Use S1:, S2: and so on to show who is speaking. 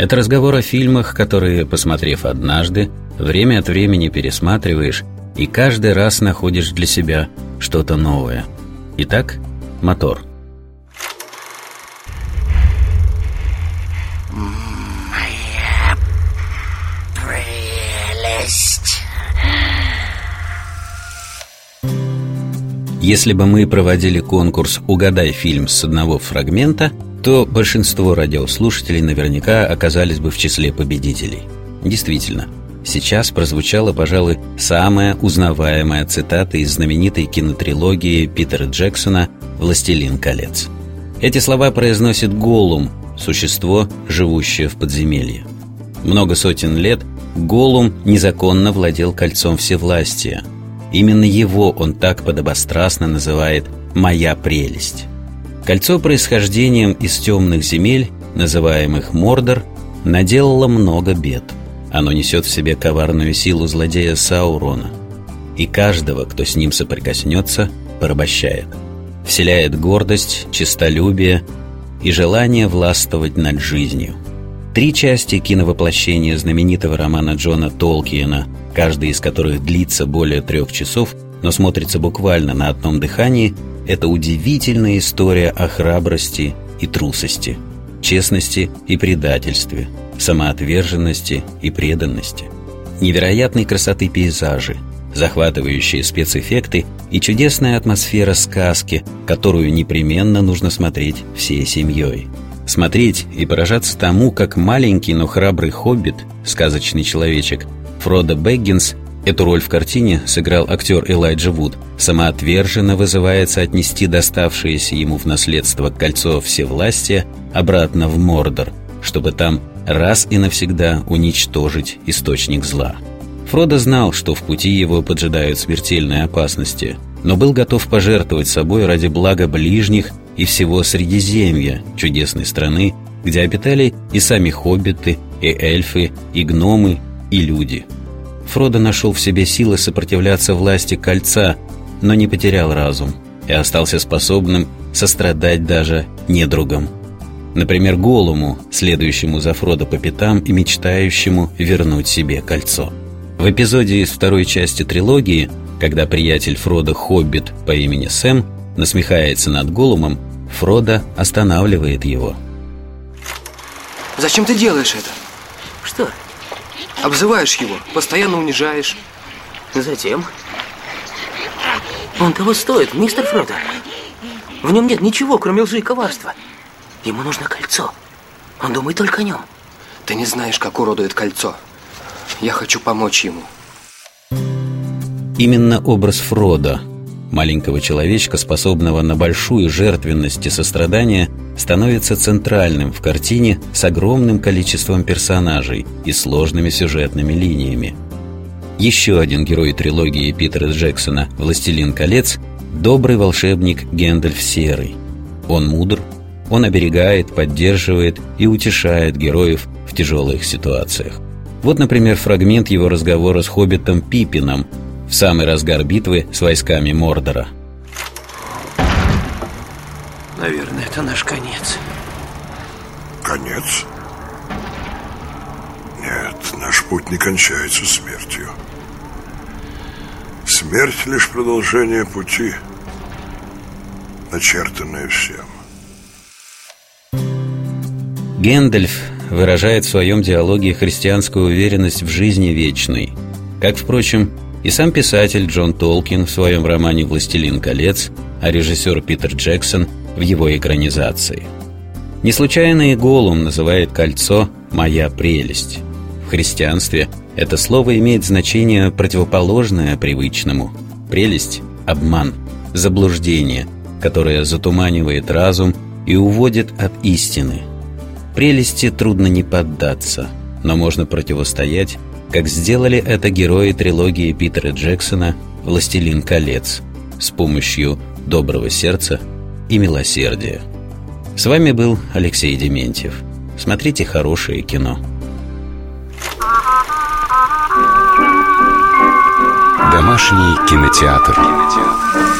S1: Это разговор о фильмах, которые, посмотрев однажды, время от времени пересматриваешь и каждый раз находишь для себя что-то новое. Итак, мотор.
S2: Моя прелесть.
S1: Если бы мы проводили конкурс «Угадай фильм» с одного фрагмента, то большинство радиослушателей наверняка оказались бы в числе победителей. Действительно, сейчас прозвучала, пожалуй, самая узнаваемая цитата из знаменитой кинотрилогии Питера Джексона «Властелин колец». Эти слова произносит Голум, существо, живущее в подземелье. Много сотен лет Голум незаконно владел кольцом всевластия. Именно его он так подобострастно называет «моя прелесть». Кольцо происхождением из темных земель, называемых Мордор, наделало много бед. Оно несет в себе коварную силу злодея Саурона. И каждого, кто с ним соприкоснется, порабощает. Вселяет гордость, честолюбие и желание властвовать над жизнью. Три части киновоплощения знаменитого романа Джона Толкиена, каждый из которых длится более трех часов, но смотрится буквально на одном дыхании – это удивительная история о храбрости и трусости, честности и предательстве, самоотверженности и преданности, невероятной красоты пейзажи, захватывающие спецэффекты и чудесная атмосфера сказки, которую непременно нужно смотреть всей семьей. Смотреть и поражаться тому, как маленький, но храбрый хоббит, сказочный человечек, Фродо Бэггинс Эту роль в картине сыграл актер Элайджа Вуд. Самоотверженно вызывается отнести доставшееся ему в наследство кольцо всевластия обратно в Мордор, чтобы там раз и навсегда уничтожить источник зла. Фродо знал, что в пути его поджидают смертельные опасности, но был готов пожертвовать собой ради блага ближних и всего Средиземья, чудесной страны, где обитали и сами хоббиты, и эльфы, и гномы, и люди – Фродо нашел в себе силы сопротивляться власти кольца, но не потерял разум и остался способным сострадать даже недругам. Например, Голуму, следующему за Фродо по пятам и мечтающему вернуть себе кольцо. В эпизоде из второй части трилогии, когда приятель Фрода Хоббит по имени Сэм насмехается над Голумом, Фродо останавливает его.
S3: Зачем ты делаешь это?
S2: Что?
S3: Обзываешь его, постоянно унижаешь.
S2: Затем? Он того стоит, мистер Фродо. В нем нет ничего, кроме лжи и коварства. Ему нужно кольцо. Он думает только о нем.
S3: Ты не знаешь, как уродует кольцо. Я хочу помочь ему.
S1: Именно образ Фрода, маленького человечка, способного на большую жертвенность и сострадание, становится центральным в картине с огромным количеством персонажей и сложными сюжетными линиями. Еще один герой трилогии Питера Джексона «Властелин колец» – добрый волшебник Гэндальф Серый. Он мудр, он оберегает, поддерживает и утешает героев в тяжелых ситуациях. Вот, например, фрагмент его разговора с хоббитом Пипином в самый разгар битвы с войсками Мордора.
S2: Наверное, это наш конец.
S4: Конец? Нет, наш путь не кончается смертью. Смерть лишь продолжение пути, начертанное всем.
S1: Гэндальф выражает в своем диалоге христианскую уверенность в жизни вечной, как, впрочем, и сам писатель Джон Толкин в своем романе «Властелин колец», а режиссер Питер Джексон в его экранизации. Не случайно и Голум называет кольцо «моя прелесть». В христианстве это слово имеет значение противоположное привычному. Прелесть – обман, заблуждение, которое затуманивает разум и уводит от истины. Прелести трудно не поддаться, но можно противостоять как сделали это герои трилогии Питера Джексона «Властелин колец» с помощью доброго сердца и милосердия. С вами был Алексей Дементьев. Смотрите хорошее кино.
S5: Домашний кинотеатр. кинотеатр.